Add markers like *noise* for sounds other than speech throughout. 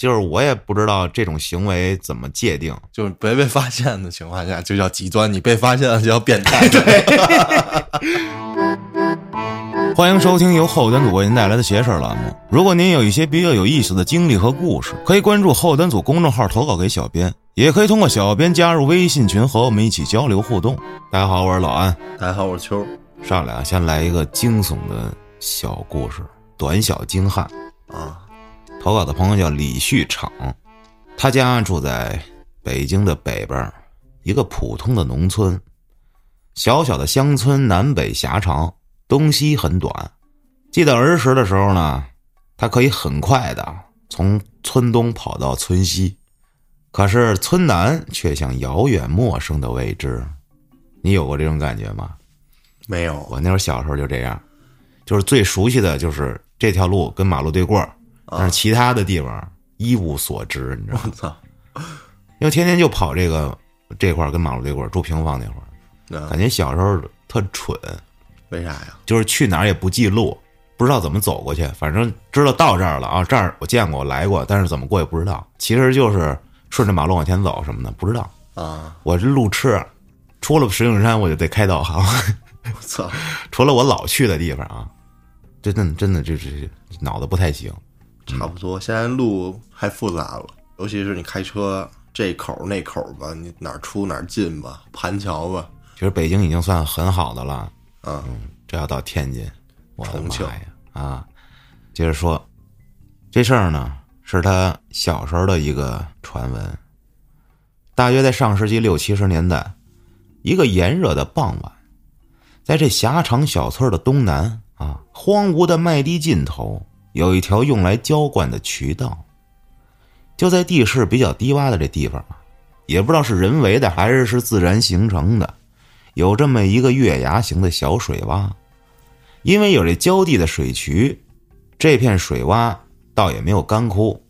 就是我也不知道这种行为怎么界定。就是没被发现的情况下就叫极端，你被发现了就叫变态。*laughs* 欢迎收听由后端组为您带来的“邪事儿”栏目。如果您有一些比较有意思的经历和故事，可以关注后端组公众号投稿给小编，也可以通过小编加入微信群和我们一起交流互动。大家好，我是老安。大家好，我是秋。上来啊，先来一个惊悚的小故事，短小精悍啊。投稿的朋友叫李旭场，他家住在北京的北边，一个普通的农村，小小的乡村，南北狭长。东西很短，记得儿时的时候呢，他可以很快的从村东跑到村西，可是村南却像遥远陌生的未知。你有过这种感觉吗？没有，我那会儿小时候就这样，就是最熟悉的就是这条路跟马路对过，但是其他的地方一无所知，你知道吗？我操！因为天天就跑这个这块儿跟马路对过，住平房那会儿，感觉小时候特蠢。为啥呀？就是去哪儿也不记路，不知道怎么走过去，反正知道到这儿了啊，这儿我见过，我来过，但是怎么过也不知道。其实就是顺着马路往前走什么的，不知道啊。我是路痴，出了石景山我就得开导航。我操！*laughs* 除了我老去的地方啊，真的真的就是脑子不太行。差不多，现在路太复杂了，尤其是你开车这口那口吧，你哪儿出哪儿进吧，盘桥吧。其实北京已经算很好的了。嗯，这要到天津，我的妈呀！啊，接着说，这事儿呢是他小时候的一个传闻。大约在上世纪六七十年代，一个炎热的傍晚，在这狭长小村的东南啊，荒芜的麦地尽头，有一条用来浇灌的渠道。就在地势比较低洼的这地方，也不知道是人为的还是是自然形成的。有这么一个月牙形的小水洼，因为有这浇地的水渠，这片水洼倒也没有干枯。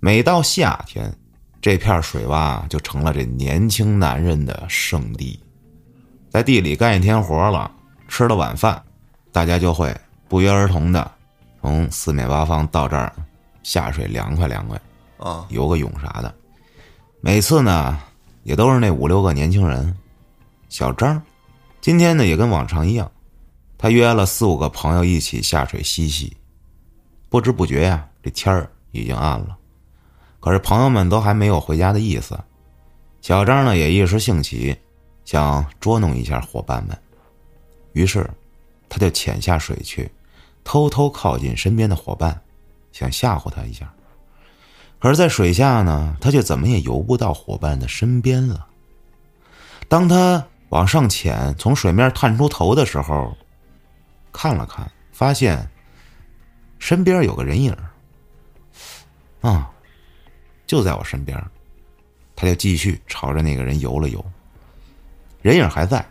每到夏天，这片水洼就成了这年轻男人的圣地。在地里干一天活了，吃了晚饭，大家就会不约而同的从四面八方到这儿下水凉快凉快啊，游个泳啥的。每次呢，也都是那五六个年轻人。小张，今天呢也跟往常一样，他约了四五个朋友一起下水嬉戏。不知不觉呀，这天儿已经暗了，可是朋友们都还没有回家的意思。小张呢也一时兴起，想捉弄一下伙伴们，于是他就潜下水去，偷偷靠近身边的伙伴，想吓唬他一下。可是，在水下呢，他却怎么也游不到伙伴的身边了。当他。往上潜，从水面探出头的时候，看了看，发现身边有个人影啊，就在我身边，他就继续朝着那个人游了游。人影还在，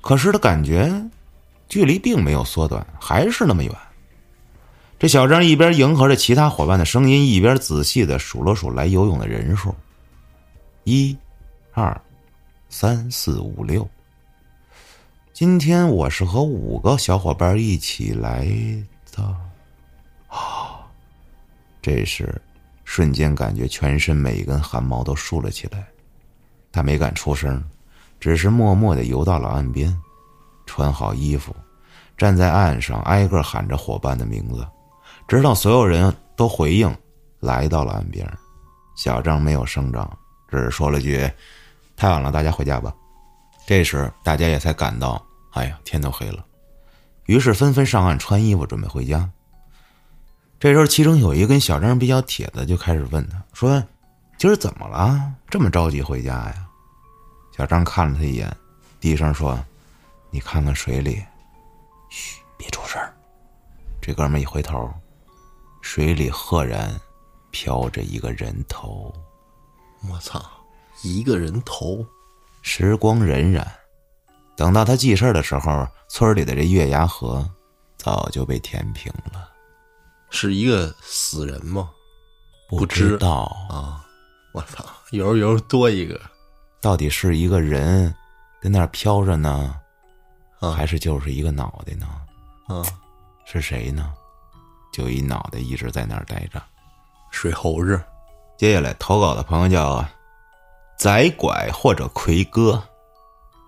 可是他感觉距离并没有缩短，还是那么远。这小张一边迎合着其他伙伴的声音，一边仔细的数了数来游泳的人数：一、二。三四五六，今天我是和五个小伙伴一起来的，啊！这时，瞬间感觉全身每一根汗毛都竖了起来。他没敢出声，只是默默的游到了岸边，穿好衣服，站在岸上，挨个喊着伙伴的名字，直到所有人都回应，来到了岸边。小张没有声张，只是说了句。太晚了，大家回家吧。这时，大家也才感到，哎呀，天都黑了，于是纷纷上岸穿衣服，准备回家。这时候，其中有一个跟小张比较铁的，就开始问他说：“今儿怎么了？这么着急回家呀？”小张看了他一眼，低声说：“你看看水里，嘘，别出声。”这哥们一回头，水里赫然飘着一个人头。我操！一个人头，时光荏苒，等到他记事的时候，村里的这月牙河早就被填平了。是一个死人吗？不知道啊！我操，油油多一个，到底是一个人跟那儿飘着呢，啊，还是就是一个脑袋呢？嗯，是谁呢？就一脑袋一直在那儿待着，水猴子接下来投稿的朋友叫宰拐或者奎哥，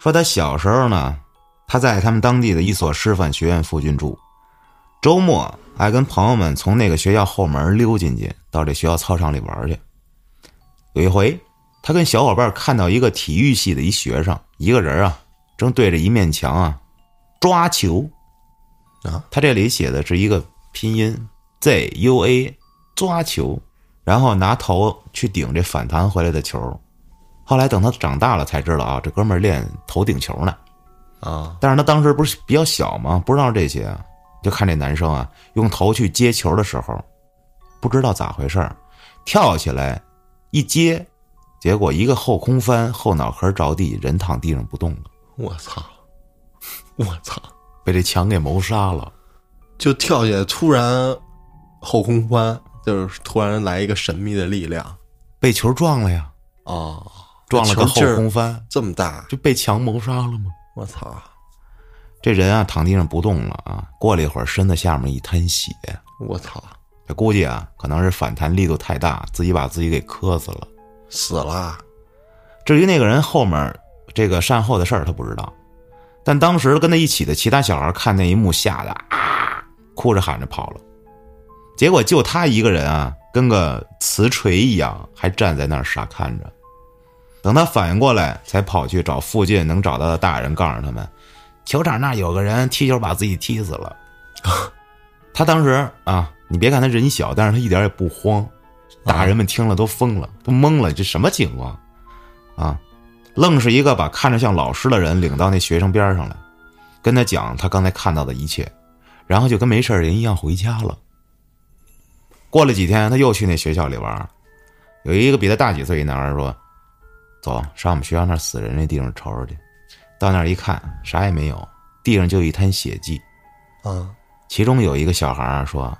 说他小时候呢，他在他们当地的一所师范学院附近住，周末爱跟朋友们从那个学校后门溜进去，到这学校操场里玩去。有一回，他跟小伙伴看到一个体育系的一学生，一个人啊，正对着一面墙啊抓球，啊，他这里写的是一个拼音 Z U A 抓球，然后拿头去顶这反弹回来的球。后来等他长大了才知道啊，这哥们儿练头顶球呢。啊，但是他当时不是比较小吗？不知道这些啊，就看这男生啊用头去接球的时候，不知道咋回事儿跳起来一接，结果一个后空翻，后脑壳着地，人躺地上不动了，我操，我操，被这墙给谋杀了。就跳下来，突然后空翻，就是突然来一个神秘的力量。被球撞了呀，啊，撞了个后空翻，这么大，就被墙谋杀了吗？我操，这人啊躺地上不动了啊，过了一会儿身子下面一滩血，我操，这估计啊可能是反弹力度太大，自己把自己给磕死了。死了，至于那个人后面这个善后的事儿，他不知道。但当时跟他一起的其他小孩看那一幕，吓得啊，哭着喊着跑了。结果就他一个人啊，跟个瓷锤一样，还站在那儿傻看着。等他反应过来，才跑去找附近能找到的大人，告诉他们，球场那有个人踢球把自己踢死了。*laughs* 他当时啊，你别看他人小，但是他一点也不慌。大人们听了都疯了，都懵了，这什么情况？啊，愣是一个把看着像老师的人领到那学生边上来，跟他讲他刚才看到的一切，然后就跟没事人一样回家了。过了几天，他又去那学校里玩，有一个比他大几岁一男孩说：“走，上我们学校那死人那地方瞅瞅去。”到那儿一看，啥也没有，地上就一滩血迹。啊，其中有一个小孩儿说：“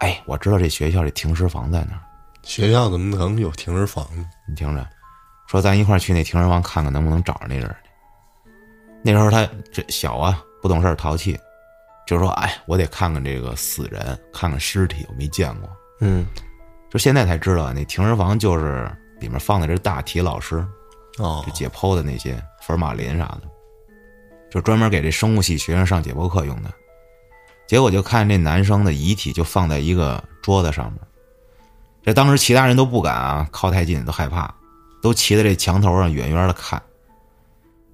哎，我知道这学校这停尸房在哪儿。”学校怎么能有停尸房呢？你听着，说咱一块儿去那停尸房看看能不能找着那人去。那时候他这小啊，不懂事儿淘气，就说：“哎，我得看看这个死人，看看尸体，我没见过。嗯，”就现在才知道，那停尸房就是里面放的这大体老师，哦就，解剖的那些福尔马林啥的，就专门给这生物系学生上解剖课用的。结果就看这男生的遗体就放在一个桌子上面，这当时其他人都不敢啊靠太近，都害怕，都骑在这墙头上远远的看。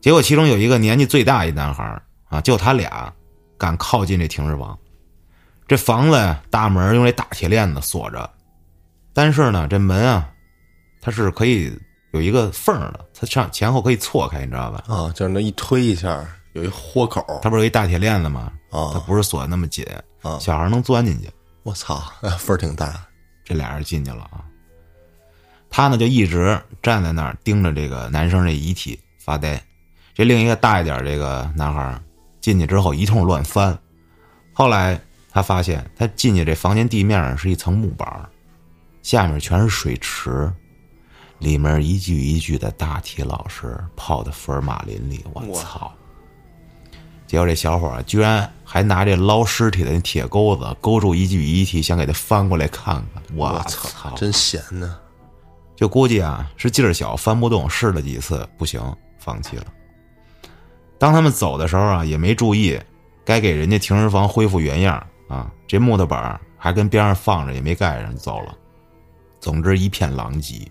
结果其中有一个年纪最大一男孩啊，就他俩敢靠近这停尸房。这房子呀，大门用这大铁链子锁着，但是呢，这门啊，它是可以有一个缝儿的，它上前后可以错开，你知道吧？啊，就是那一推一下，有一豁口，它不是有一大铁链子吗？啊它不是锁的那么紧，啊小孩能钻进去。我操，*laughs* 哎份儿挺大，这俩人进去了啊。他呢就一直站在那儿盯着这个男生这遗体发呆。这另一个大一点这个男孩进去之后一通乱翻，后来他发现他进去这房间地面上是一层木板儿，下面全是水池，里面一具一具的大体老师泡在福尔马林里。我操！结果这小伙居然还拿这捞尸体的那铁钩子勾住一具遗体，想给他翻过来看看。我！操，真闲呢，就估计啊是劲儿小翻不动，试了几次不行，放弃了。当他们走的时候啊，也没注意该给人家停尸房恢复原样啊，这木头板儿还跟边上放着，也没盖上走了。总之一片狼藉，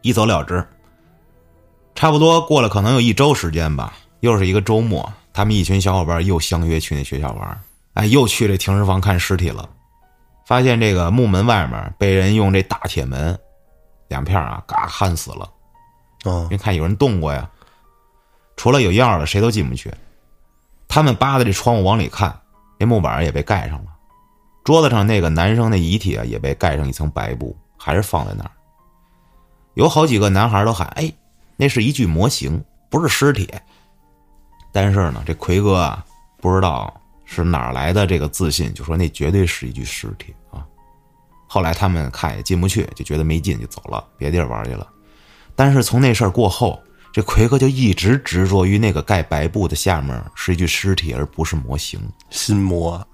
一走了之。差不多过了可能有一周时间吧，又是一个周末，他们一群小伙伴又相约去那学校玩，哎，又去这停尸房看尸体了。发现这个木门外面被人用这大铁门两片啊，嘎焊死了。啊因为看有人动过呀，除了有钥的，谁都进不去。他们扒着这窗户往里看，那木板也被盖上了。桌子上那个男生的遗体啊，也被盖上一层白布，还是放在那儿。有好几个男孩都喊：“哎，那是一具模型，不是尸体。”但是呢，这奎哥啊，不知道是哪儿来的这个自信，就说那绝对是一具尸体啊。后来他们看也进不去，就觉得没劲，就走了，别地儿玩去了。但是从那事儿过后，这奎哥就一直执着于那个盖白布的下面是一具尸体，而不是模型。心魔，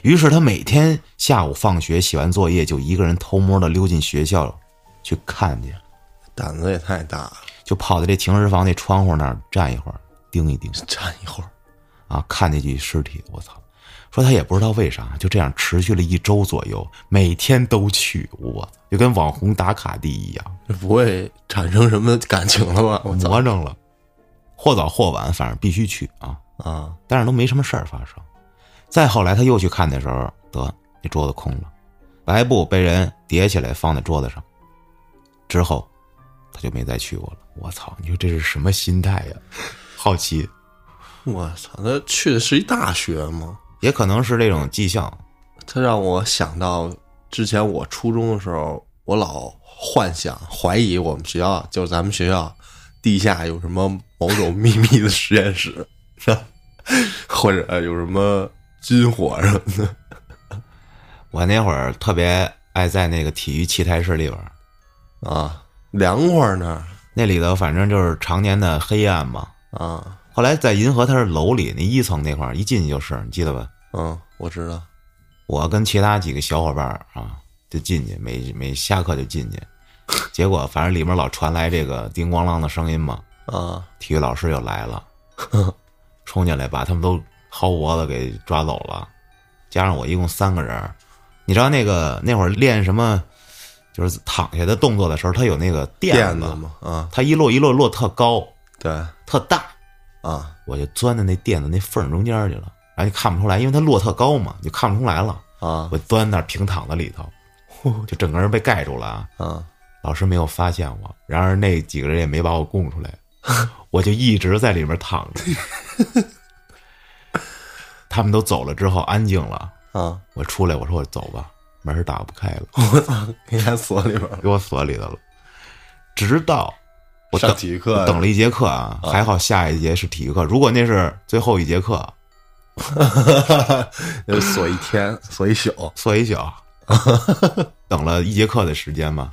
于是他每天下午放学写完作业，就一个人偷摸的溜进学校，去看去，胆子也太大了，就跑到这停尸房那窗户那儿站一会儿，盯一盯站一会儿，啊，看那具尸体。我操！说他也不知道为啥，就这样持续了一周左右，每天都去，我就跟网红打卡地一样，不会产生什么感情了吧？我操魔怔了。或早或晚，反正必须去啊！啊！但是都没什么事儿发生。再后来他又去看的时候，得那桌子空了，白布被人叠起来放在桌子上。之后，他就没再去过了。我操！你说这是什么心态呀？好奇，我操，他去的是一大学吗？也可能是这种迹象。他让我想到之前我初中的时候，我老幻想、怀疑我们学校就是咱们学校地下有什么某种秘密的实验室，是吧？或者有什么军火什么的。*laughs* 我那会儿特别爱在那个体育器材室里边儿，啊，凉快儿呢那里头反正就是常年的黑暗嘛。啊，后来在银河它是楼里那一层那块儿，一进去就是，你记得吧？嗯，我知道，我跟其他几个小伙伴儿啊，就进去，每每下课就进去，*laughs* 结果反正里面老传来这个叮咣啷的声音嘛，啊，体育老师又来了，*laughs* 冲进来把他们都薅脖子给抓走了，加上我一共三个人儿。你知道那个那会儿练什么，就是躺下的动作的时候，他有那个垫子垫子，嘛，啊，他一摞一摞摞特高对，特大，啊，我就钻在那垫子那缝中间去了，然后就看不出来，因为它落特高嘛，就看不出来了。啊，我钻那儿平躺在里头，就整个人被盖住了啊。啊，*laughs* 老师没有发现我，然而那几个人也没把我供出来，*laughs* 我就一直在里面躺着。*laughs* 他们都走了之后，安静了，啊，我出来，我说我走吧，门儿打不开了，我操，给他锁里边了。给我锁里头了。直到我上体育课等了一节课啊，还好下一节是体育课，如果那是最后一节课，*laughs* 就锁一天，锁一宿。*laughs* 锁一宿，*laughs* 等了一节课的时间嘛，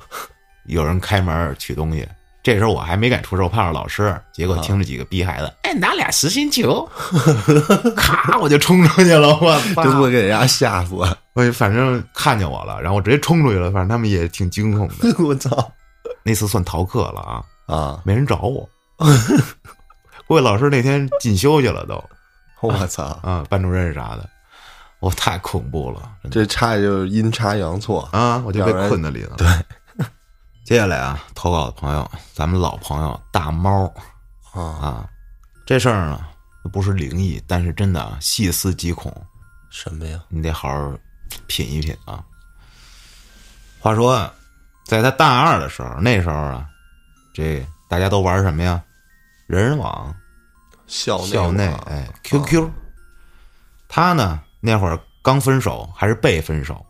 有人开门取东西，这时候我还没敢出手，怕着老师，结果听着几个逼孩子，哎，拿俩实心球，咔，我就冲出去了，我操！真会给人家吓死！我反正看见我了，然后我直接冲出去了，反正他们也挺惊恐的。我操！那次算逃课了啊，啊！没人找我，*laughs* 估计老师那天进修去了都 *laughs* 我操！啊，班主任啥的，我太恐怖了，这差也就是阴差阳错。啊，我就被困在里头。对，接下来啊，投稿的朋友，咱们老朋友大猫啊，啊，这事儿呢不是灵异，但是真的啊细思极恐，什么呀？你得好好品一品啊。话说啊，在他大二的时候，那时候啊，这大家都玩什么呀？人人网、校内校内，哎，QQ。他呢那会儿刚分手，还是被分手，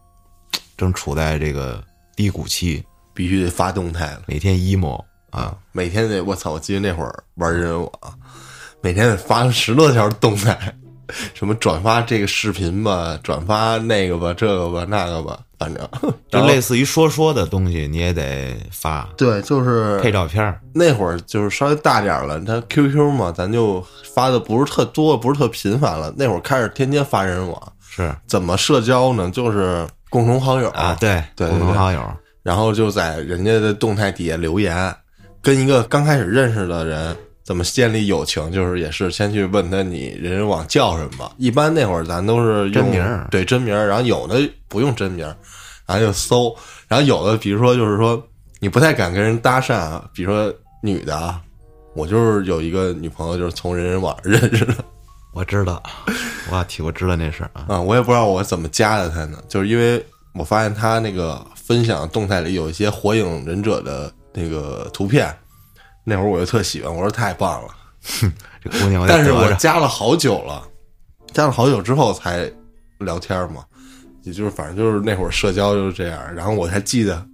正处在这个低谷期，必须得发动态了。每天 emo 啊，每天得我操！我记得那会儿玩人人网，每天得发十多条动态，什么转发这个视频吧，转发那个吧，这个吧，那个吧，反正 *laughs* 就类似于说说的东西，你也得发对，就是配照片儿。那会儿就是稍微大点了，他 QQ 嘛，咱就发的不是特多，不是特频繁了。那会儿开始天天发人人网，是怎么社交呢？就是共同好友啊，，对，对对共同好友，然后就在人家的动态底下留言，跟一个刚开始认识的人怎么建立友情，就是也是先去问他你人人网叫什么。一般那会儿咱都是用真名儿对真名儿，然后有的不用真名儿，然后就搜，然后有的比如说就是说你不太敢跟人搭讪啊，比如说女的啊，我就是有一个女朋友就是从人人网认识的我知道，我替我知道那事儿啊。啊，我也不知道我怎么加的她呢，就是因为我发现她那个分享动态里有一些火影忍者的那个图片，那会儿我就特喜欢，我说太棒了。这姑娘但是我加了好久了，加了好久之后才聊天嘛，也就是反正就是那会儿社交就是这样。然后我才记得，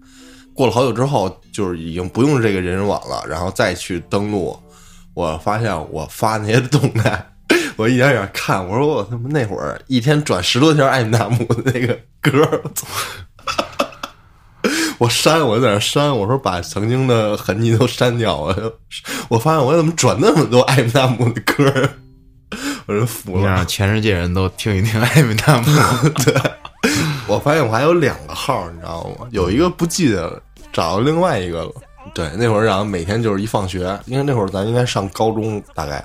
过了好久之后，就是已经不用这个人人网了，然后再去登录，我发现我发那些动态，我一点点看，我说我他妈那会儿一天转十多条艾米纳姆的那个歌儿，我删，我就在那删，我说把曾经的痕迹都删掉。我就我发现我怎么转那么多艾米纳姆的歌儿，我真服了。让全世界人都听一听艾米纳姆。*laughs* 对我发现我还有两个号，你知道吗？有一个不记得了，找到另外一个了。对，那会儿然后每天就是一放学，因为那会儿咱应该上高中，大概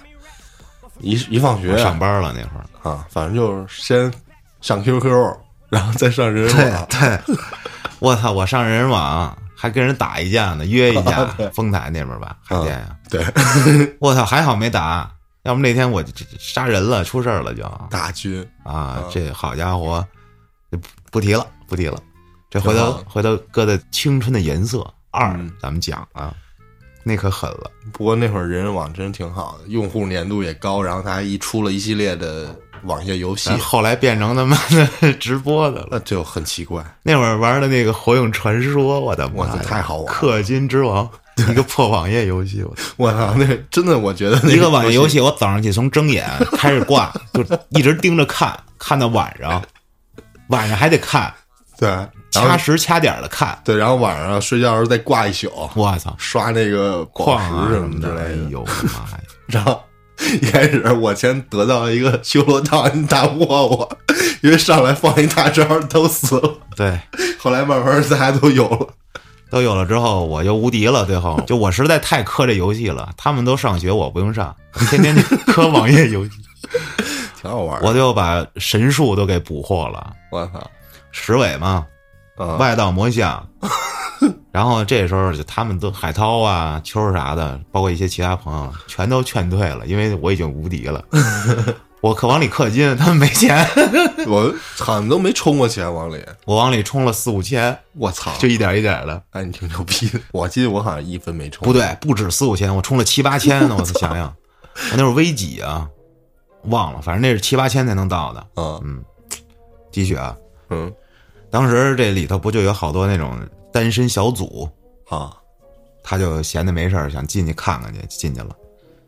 一一放学上班了那会儿，啊，反正就是先上 QQ，然后再上人人网。对，*laughs* 我操！我上人人网还跟人打一架呢，约一架，*laughs* 丰台那边吧，海淀呀。对，*laughs* 我操！还好没打，要不那天我杀人了，出事儿了就大军啊！这好家伙，不不提了，不提了。这回头回头搁在青春的颜色二，咱们讲啊，那可狠了。不过那会儿人人网真挺好的，用户粘度也高，然后它还一出了一系列的网页游戏，后来变成他妈的直播的了，那就很奇怪。那会儿玩的那个《火影传说》，我的妈，太好玩！氪金之王，一个破网页游戏，我操，那真的，我觉得一个网页游戏，我早上起从睁眼开始挂，*laughs* 就一直盯着看，看到晚上，晚上还得看，对。掐时掐点的看，对，然后晚上睡觉的时候再挂一宿。我操，刷那个矿石什么的，哎呦妈呀！*laughs* 然后 *laughs* 一开始我先得到一个修罗道，你打不过我，因为上来放一大招都死了。对，*laughs* 后来慢慢大家都有了，*laughs* 都有了之后我就无敌了。最后就我实在太磕这游戏了，他们都上学，我不用上，天天就磕网页游戏，挺好玩。我就把神树都给捕获了。我操，石尾嘛。外道魔像，然后这时候就他们都海涛啊、秋啥的，包括一些其他朋友，全都劝退了，因为我已经无敌了。*laughs* 我可往里氪金，他们没钱，*laughs* 我好像都没充过钱往里。我往里充了四五千，我操，就一点一点的。哎，你挺牛逼的。我记得我好像一分没充。不对，不止四五千，我充了七八千呢。我想想，我 *laughs* 那会儿危几啊？忘了，反正那是七八千才能到的。嗯嗯，继续啊。嗯。当时这里头不就有好多那种单身小组啊，他就闲的没事想进去看看去，进去了。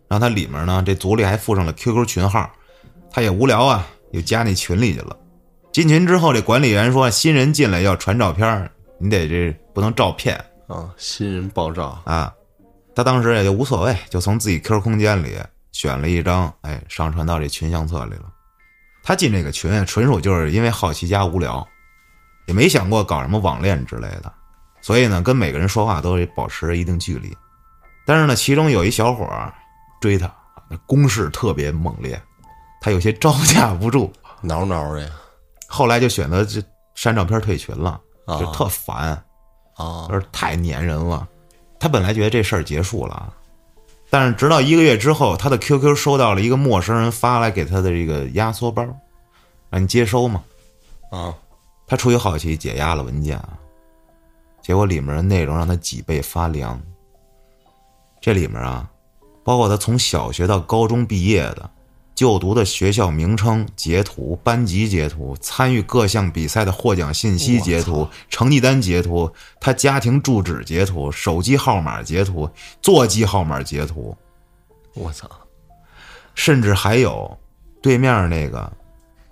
然后他里面呢，这组里还附上了 QQ 群号，他也无聊啊，又加那群里去了。进群之后，这管理员说新人进来要传照片，你得这不能照骗啊，新人爆照啊。他当时也就无所谓，就从自己 QQ 空间里选了一张，哎，上传到这群相册里了。他进这个群纯属就是因为好奇加无聊。也没想过搞什么网恋之类的，所以呢，跟每个人说话都得保持一定距离。但是呢，其中有一小伙追他，那攻势特别猛烈，他有些招架不住，挠挠的。后来就选择就删照片退群了，就特烦啊，就是太粘人了。他本来觉得这事儿结束了，但是直到一个月之后，他的 QQ 收到了一个陌生人发来给他的这个压缩包，让你接收嘛，啊。他出于好奇解压了文件啊，结果里面的内容让他脊背发凉。这里面啊，包括他从小学到高中毕业的、就读的学校名称截图、班级截图、参与各项比赛的获奖信息截图、成绩单截图、他家庭住址截图、手机号码截图、座机号码截图。我操！甚至还有对面那个。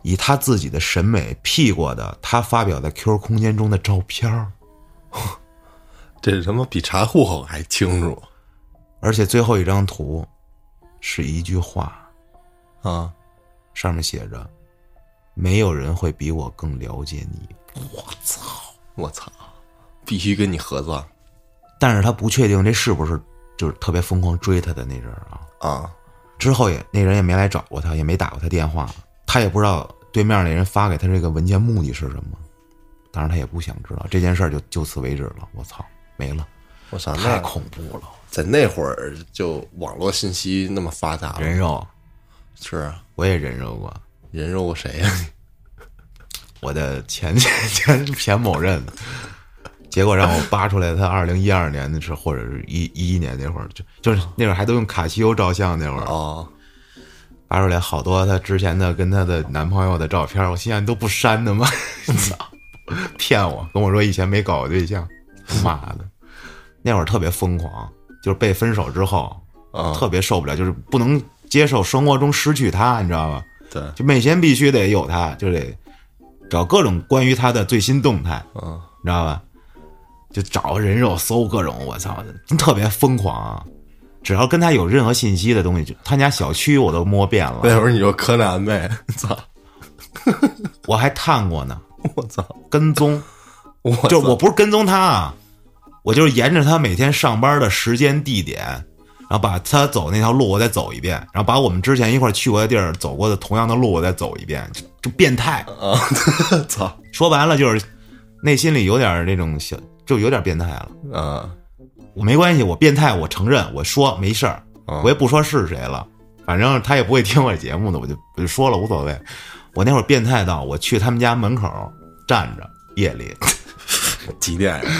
以他自己的审美 P 过的，他发表在 QQ 空间中的照片儿，*laughs* 这他妈比查户口还清楚。而且最后一张图是一句话啊，上面写着：“没有人会比我更了解你。”我操！我操！必须跟你合作。但是他不确定这是不是就是特别疯狂追他的那人啊啊！之后也那人也没来找过他，也没打过他电话。他也不知道对面那人发给他这个文件目的是什么，当然他也不想知道这件事儿就就此为止了。我操，没了！我操，太恐怖了！在那会儿就网络信息那么发达，人肉是啊，我也人肉过，人肉过谁呀？我的前 *laughs* 前前前某任，结果让我扒出来他二零一二年的时候，或者是一一一年那会儿，就就是那会儿还都用卡西欧照相那会儿哦。扒出来好多她之前的跟她的男朋友的照片，我心想都不删的吗？操，*laughs* *laughs* 骗我！跟我说以前没搞过对象，*laughs* 妈的，那会儿特别疯狂，就是被分手之后，特别受不了，就是不能接受生活中失去他，你知道吧？对，就每天必须得有他，就得找各种关于他的最新动态，嗯，你知道吧？就找人肉搜各种，我操，特别疯狂啊！只要跟他有任何信息的东西，就他家小区我都摸遍了。那会儿你就柯南呗，操！我还探过呢，*laughs* 我操！跟踪，*laughs* 我就我不是跟踪他啊，我就是沿着他每天上班的时间地点，然后把他走那条路我再走一遍，然后把我们之前一块去过的地儿走过的同样的路我再走一遍，就就变态。啊，*laughs* 操说白了就是内心里有点那种小，就有点变态了。啊我没关系，我变态，我承认，我说没事我也不说是谁了，反正他也不会听我节目的，我就我就说了无所谓。我那会儿变态到我去他们家门口站着，夜里 *laughs* 几点呀？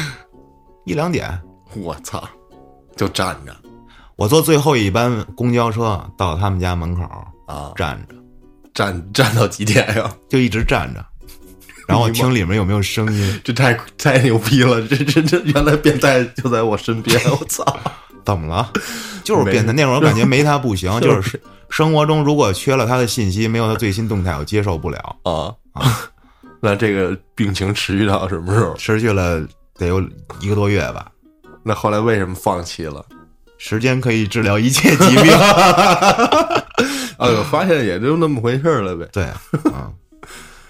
一两点，我操，就站着我坐最后一班公交车到他们家门口啊，站着，站站到几点呀？*laughs* 就一直站着，然后我听里面有没有声音。*laughs* 这太太牛逼了！这这这，原来变态就在我身边，我操！怎么了？*laughs* 就是变态。那会儿我感觉没他不行，*laughs* 就是生活中如果缺了他的信息，没有他最新动态，我接受不了。啊啊，*laughs* 那这个病情持续到什么时候？持续了得有一个多月吧。那后来为什么放弃了？时间可以治疗一切疾病。啊，我发现也就那么回事儿了呗。对，啊，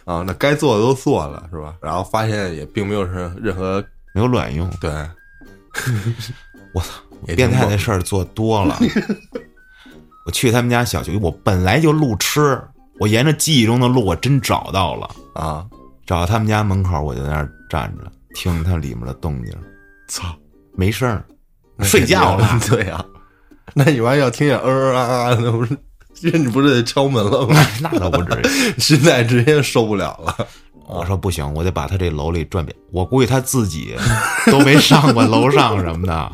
啊，那该做的都做了，是吧？然后发现也并没有任任何没有卵用。对，我操，变态的事儿做多了。*laughs* 我去他们家小区，我本来就路痴，我沿着记忆中的路，我真找到了。啊，找到他们家门口，我就在那儿站着，听他里面的动静，操，没声儿，睡觉了。*laughs* 对呀、那你完要听见嗯嗯啊啊，那不是，这你不是得敲门了吗？*laughs* 那倒不至于。现在直接受不了了。我说不行，我得把他这楼里转遍。我估计他自己都没上过楼上什么的。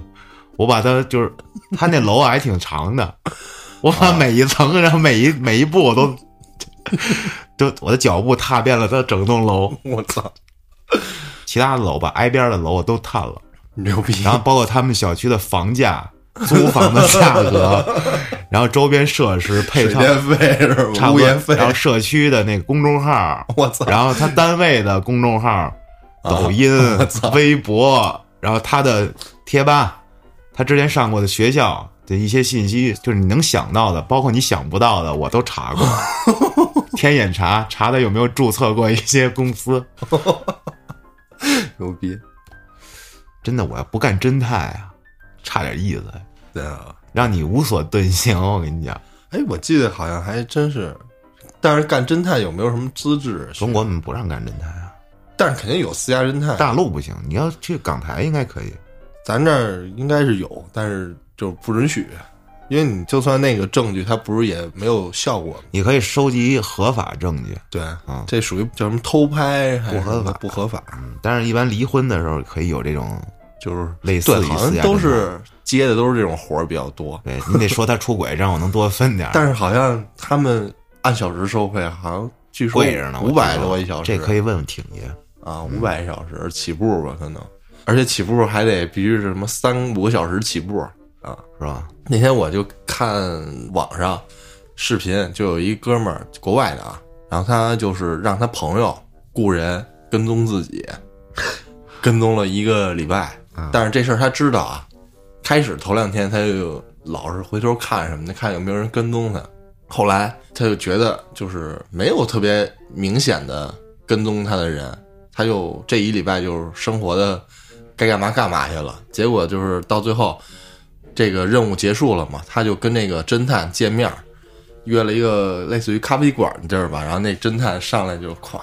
我把他就是他那楼还挺长的，我把每一层然后每一每一步我都都我的脚步踏遍了他整栋楼，*laughs* 我操，其他的楼吧挨边的楼我都探了，牛逼！然后包括他们小区的房价、租房的价格，然后周边设施配套。物业费，然后社区的那个公众号，*laughs* 我操，然后他单位的公众号、抖音、微博，然后他的贴吧，他之前上过的学校的一些信息，就是你能想到的，包括你想不到的，我都查过。*laughs* 天眼查查他有没有注册过一些公司，*laughs* 牛逼！真的，我要不干侦探啊，差点意思，对啊，让你无所遁形。我跟你讲，哎，我记得好像还真是，但是干侦探有没有什么资质？中国不让干侦探啊，但是肯定有私家侦探，大陆不行，你要去港台应该可以。咱这儿应该是有，但是就不允许，因为你就算那个证据，它不是也没有效果吗？你可以收集合法证据，对，啊这属于叫什么偷拍还是不合法不合法，嗯，但是一般离婚的时候可以有这种就是类似好像都是接的都是这种活儿比较多，对你得说他出轨，让我能多分点儿。*laughs* 但是好像他们按小时收费，好像据说贵着呢，五百多一小时，这可以问问挺爷。啊，五百一小时起步吧，可能，而且起步还得必须是什么三五个小时起步啊。是吧？那天我就看网上视频，就有一哥们儿国外的啊，然后他就是让他朋友雇人跟踪自己，跟踪了一个礼拜，但是这事儿他知道啊。开始头两天他就老是回头看什么的，看有没有人跟踪他。后来他就觉得就是没有特别明显的跟踪他的人，他就这一礼拜就是生活的该干嘛干嘛去了。结果就是到最后，这个任务结束了嘛，他就跟那个侦探见面，约了一个类似于咖啡馆的地儿吧。然后那侦探上来就咵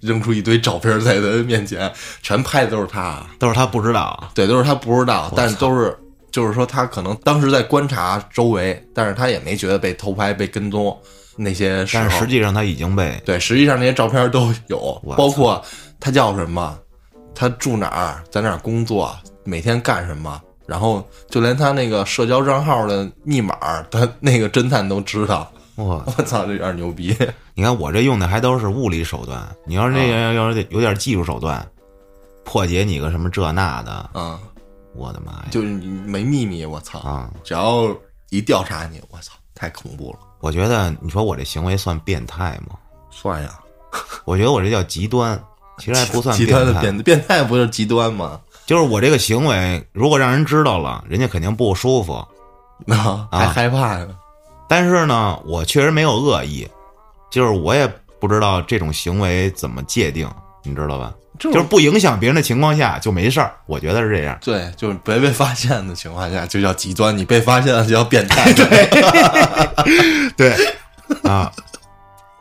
扔出一堆照片在他面前，全拍的都是他，都是他不知道，对，都是他不知道，但是都是就是说他可能当时在观察周围，但是他也没觉得被偷拍、被跟踪那些时候。但是实际上他已经被对，实际上那些照片都有，包括他叫什么，他住哪儿，在哪儿工作，每天干什么，然后就连他那个社交账号的密码，他那个侦探都知道。我！*laughs* 我操，这有点牛逼！你看我这用的还都是物理手段，你要是这要要是有点技术手段，破解你个什么这那的，啊，我的妈呀！就是你没秘密，我操！啊，只要一调查你，我操，太恐怖了。我觉得你说我这行为算变态吗？算呀，*laughs* 我觉得我这叫极端，其实还不算极端的态。变变态不就是极端吗？就是我这个行为，如果让人知道了，人家肯定不舒服。啊，还害怕呢。但是呢，我确实没有恶意，就是我也不知道这种行为怎么界定。你知道吧？就就是不影响别人的情况下就没事儿，我觉得是这样。对，就是没被发现的情况下就叫极端，你被发现了就叫变态。*laughs* 对对，啊，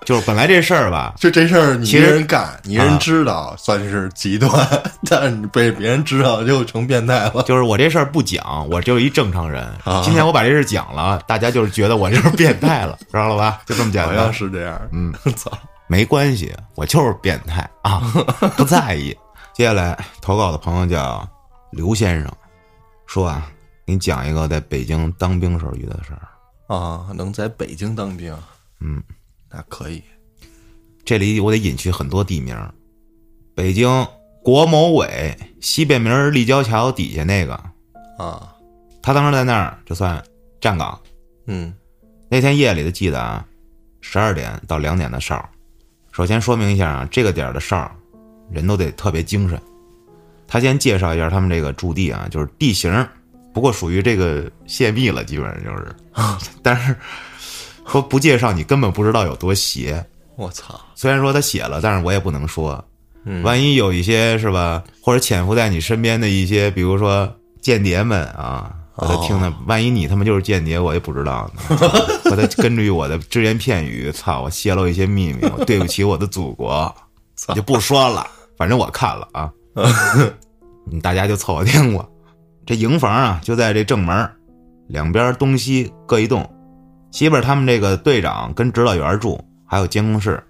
就是本来这事儿吧，就这事儿你一人干，你一人知道算是极端，*laughs* 但是你被别人知道就成变态了。就是我这事儿不讲，我就是一正常人。啊今天我把这事儿讲了，大家就是觉得我就是变态了，*laughs* 知道了吧？就这么简好单。像是这样。嗯，*laughs* 操，没关系，我就是变态啊，不在意。接下来投稿的朋友叫刘先生，说啊，给你讲一个在北京当兵时候遇到的事儿。啊，能在北京当兵，嗯，那可以。这里我得隐去很多地名，北京国某委西便门立交桥底下那个，啊，他当时在那儿就算站岗。嗯那天夜里的记得啊，十二点到两点的哨。首先说明一下啊，这个点儿的哨，人都得特别精神。他先介绍一下他们这个驻地啊，就是地形，不过属于这个泄密了，基本上就是。*laughs* 但是说不介绍，你根本不知道有多邪。我操，虽然说他写了，但是我也不能说，嗯万一有一些是吧，或者潜伏在你身边的一些，比如说间谍们啊，我在听呢，万一你他妈就是间谍，我也不知道呢。*laughs* 我在根据我的只言片语，操，我泄露一些秘密，我对不起我的祖国，我就不说了。反正我看了啊，嗯大家就凑合听吧。这营房啊，就在这正门，两边东西各一栋。西边他们这个队长跟指导员住，还有监控室。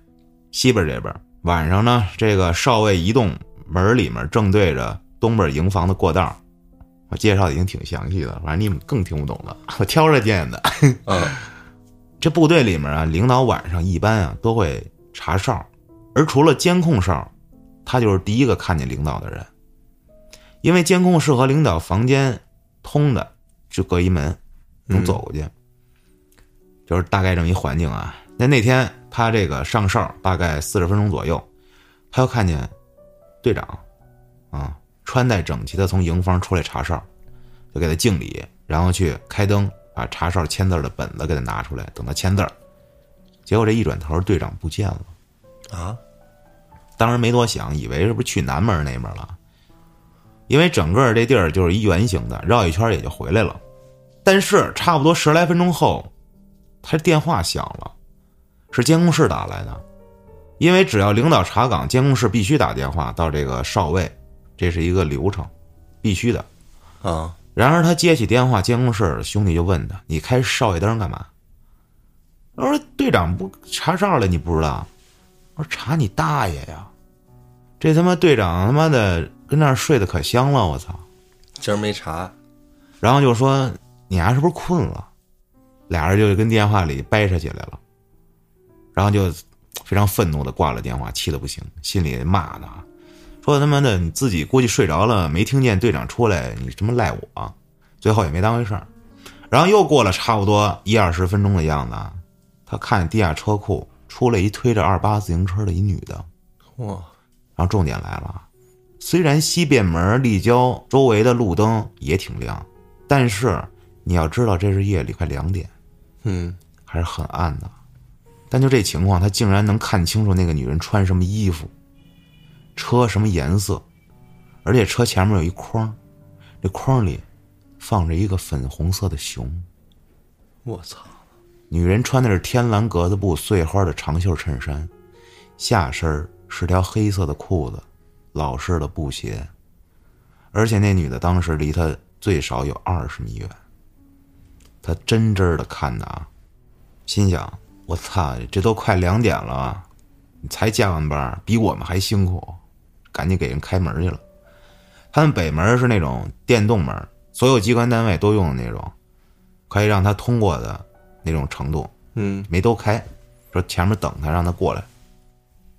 西边这边晚上呢，这个少尉移动门里面正对着东边营房的过道。我介绍的已经挺详细的，反正你们更听不懂了。*laughs* 我挑着见的。嗯 *laughs* 这部队里面啊，领导晚上一般啊都会查哨，而除了监控哨，他就是第一个看见领导的人，因为监控室和领导房间通的就隔一门，能走过去，就是大概这么一环境啊。那那天他这个上哨大概四十分钟左右，他又看见队长啊穿戴整齐的从营房出来查哨，就给他敬礼，然后去开灯，把查哨签字的本子给他拿出来，等他签字。结果这一转头，队长不见了。啊，当时没多想，以为是不是去南门那边了，因为整个这地儿就是一圆形的，绕一圈也就回来了。但是差不多十来分钟后，他电话响了，是监控室打来的。因为只要领导查岗，监控室必须打电话到这个哨位，这是一个流程，必须的。啊，然而他接起电话，监控室兄弟就问他：“你开哨位灯干嘛？”他说：“队长不查哨了，你不知道？”我说：“查你大爷呀！这他妈队长他妈的跟那儿睡得可香了，我操！”今儿没查，然后就说：“你还是不是困了？”俩人就跟电话里掰扯起来了，然后就非常愤怒的挂了电话，气的不行，心里骂呢，说他妈的你自己估计睡着了，没听见队长出来，你他妈赖我，最后也没当回事儿。然后又过了差不多一二十分钟的样子，啊，他看见地下车库出来一推着二八自行车的一女的，哇，然后重点来了，虽然西便门立交周围的路灯也挺亮，但是你要知道这是夜里快两点，嗯，还是很暗的。但就这情况，他竟然能看清楚那个女人穿什么衣服，车什么颜色，而且车前面有一筐，这筐里放着一个粉红色的熊。我操，女人穿的是天蓝格子布碎花的长袖衬衫，下身是条黑色的裤子，老式的布鞋，而且那女的当时离他最少有二十米远。他真真的看的啊，心想：我操，这都快两点了，你才加完班，比我们还辛苦，赶紧给人开门去了。他们北门是那种电动门，所有机关单位都用的那种，可以让他通过的那种程度，嗯，没都开，说前面等他，让他过来，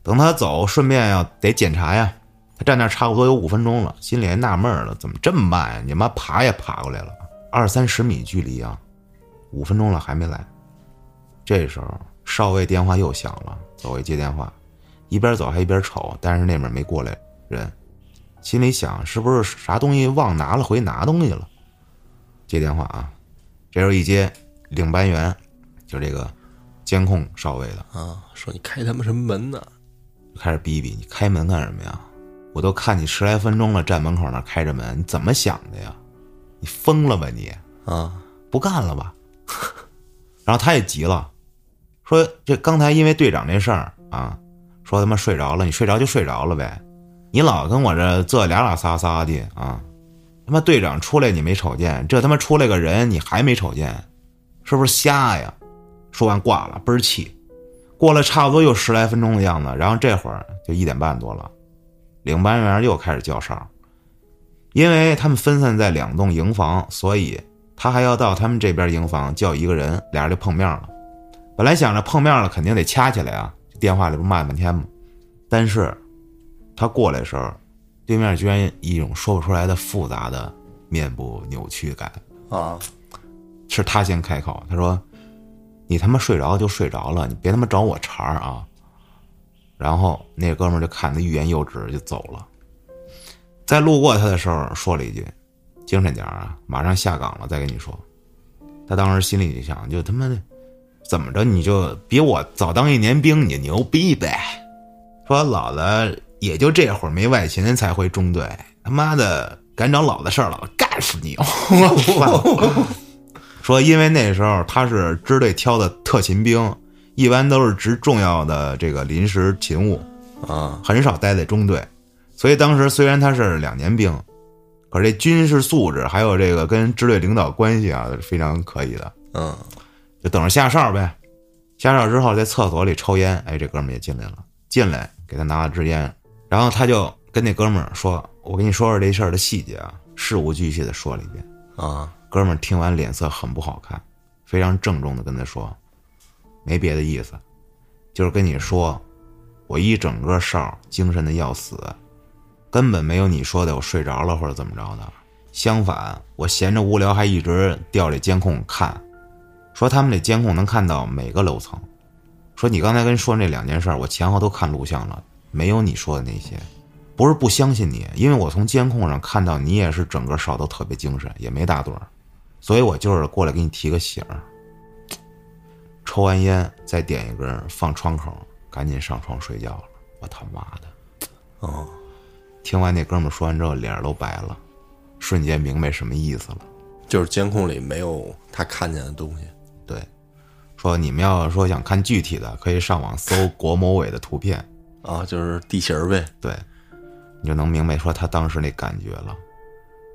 等他走，顺便要得检查呀。他站那儿差不多有五分钟了，心里还纳闷了，怎么这么慢呀？你妈爬也爬过来了，二三十米距离啊，五分钟了还没来。这时候少尉电话又响了，走过去接电话，一边走还一边瞅，但是那边没过来人，心里想是不是啥东西忘拿了，回去拿东西了？接电话啊，这时候一接，领班员，就这个监控少尉的，啊，说你开他妈什么门呢？开始逼逼你开门干什么呀？我都看你十来分钟了，站门口那开着门，你怎么想的呀？你疯了吧你？啊，不干了吧？*laughs* 然后他也急了，说这刚才因为队长这事儿啊，说他妈睡着了，你睡着就睡着了呗，你老跟我这这俩俩撒撒的啊，他妈队长出来你没瞅见，这他妈出来个人你还没瞅见，是不是瞎呀？说完挂了，倍儿气。过了差不多又十来分钟的样子，然后这会儿就一点半多了，领班员又开始叫哨，因为他们分散在两栋营房，所以。他还要到他们这边营房叫一个人，俩人就碰面了。本来想着碰面了肯定得掐起来啊，电话里不骂半天吗？但是，他过来的时候，对面居然一种说不出来的复杂的面部扭曲感啊！是他先开口，他说：“你他妈睡着就睡着了，你别他妈找我茬儿啊！”然后那哥们就看他欲言又止就走了。在路过他的时候说了一句。精神点啊！马上下岗了，再跟你说。他当时心里就想，就他妈的，怎么着你就比我早当一年兵，你牛逼呗？说老子也就这会儿没外勤才回中队，他妈的敢找老子事儿了，干死你！*laughs* 说因为那时候他是支队挑的特勤兵，一般都是值重要的这个临时勤务啊，很少待在中队，所以当时虽然他是两年兵。可是这军事素质还有这个跟支队领导关系啊，是非常可以的。嗯，就等着下哨呗。下哨之后在厕所里抽烟，哎，这哥们也进来了。进来给他拿了支烟，然后他就跟那哥们儿说：“我跟你说说这事儿的细节啊。”事无巨细的说了一遍。啊，哥们儿听完脸色很不好看，非常郑重的跟他说：“没别的意思，就是跟你说，我一整个哨精神的要死。”根本没有你说的我睡着了或者怎么着的，相反，我闲着无聊还一直调这监控看，说他们这监控能看到每个楼层，说你刚才跟说那两件事，我前后都看录像了，没有你说的那些，不是不相信你，因为我从监控上看到你也是整个哨都特别精神，也没打盹，所以我就是过来给你提个醒儿。抽完烟再点一根放窗口，赶紧上床睡觉了。我他妈的，听完那哥们说完之后，脸都白了，瞬间明白什么意思了。就是监控里没有他看见的东西。对，说你们要说想看具体的，可以上网搜 *laughs* 国某委的图片啊，就是地形呗。对，你就能明白说他当时那感觉了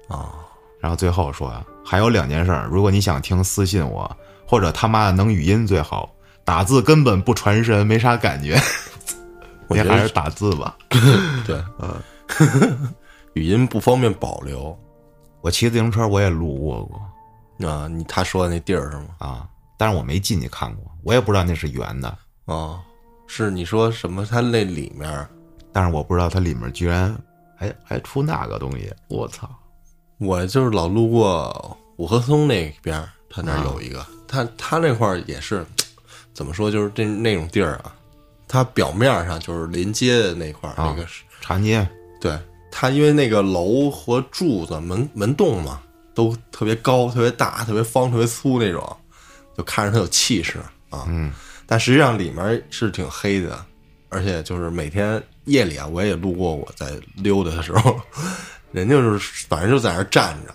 啊。然后最后说啊，还有两件事，如果你想听，私信我，或者他妈的能语音最好，打字根本不传神，没啥感觉。我觉得还是打字吧。*laughs* 对，嗯。*laughs* 语音不方便保留，我骑自行车我也路过过，啊，你他说的那地儿是吗？啊，但是我没进去看过，我也不知道那是圆的，啊，是你说什么？它那里面，但是我不知道它里面居然还还出那个东西，我操！我就是老路过五棵松那边，他那有一个，他他那块儿也是，*tsk* 怎么说？就是这那种地儿啊，它表面上就是临街的那块儿，那个是长街。对它，因为那个楼和柱子、门门洞嘛，都特别高、特别大、特别方、特别粗那种，就看着它有气势啊。嗯，但实际上里面是挺黑的，而且就是每天夜里啊，我也路过，我在溜达的时候，*laughs* 人就是反正就在那站着。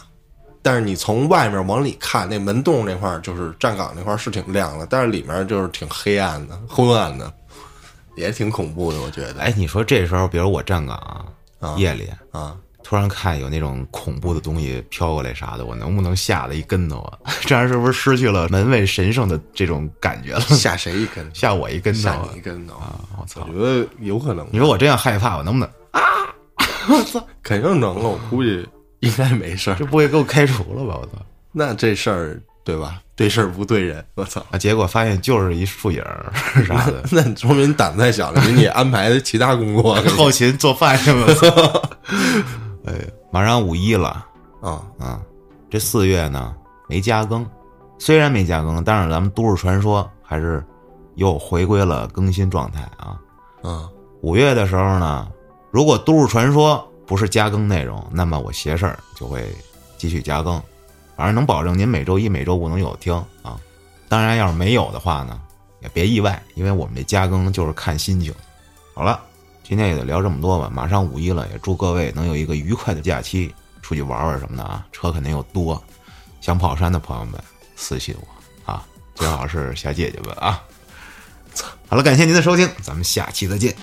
但是你从外面往里看，那门洞那块就是站岗那块是挺亮的，但是里面就是挺黑暗的、昏暗的，也挺恐怖的。我觉得，哎，你说这时候，比如我站岗。夜里啊，突然看有那种恐怖的东西飘过来啥的，我能不能吓得一跟头啊？*laughs* 这样是不是失去了门卫神圣的这种感觉了？吓谁一跟？吓我一跟头？吓你一跟头啊！我操！我觉得有可能。你说我这样害怕，我能不能啊？*laughs* 我操！肯定能了，我估计应该没事儿。这不会给我开除了吧？我操！那这事儿对吧？对事儿不对人，*laughs* 我操！啊，结果发现就是一树影儿 *laughs* 啥的，那说明你胆子太小了，给你安排的其他工作，*laughs* 后勤做饭去了。哎，马上五一了啊啊！这四月呢没加更，虽然没加更，但是咱们都市传说还是又回归了更新状态啊。嗯，五月的时候呢，如果都市传说不是加更内容，那么我邪事儿就会继续加更。反正能保证您每周一、每周五能有听啊。当然，要是没有的话呢，也别意外，因为我们这加更就是看心情。好了，今天也就聊这么多吧。马上五一了，也祝各位能有一个愉快的假期，出去玩玩什么的啊。车肯定又多，想跑山的朋友们私信我啊，最好是小姐姐们啊。好了，感谢您的收听，咱们下期再见。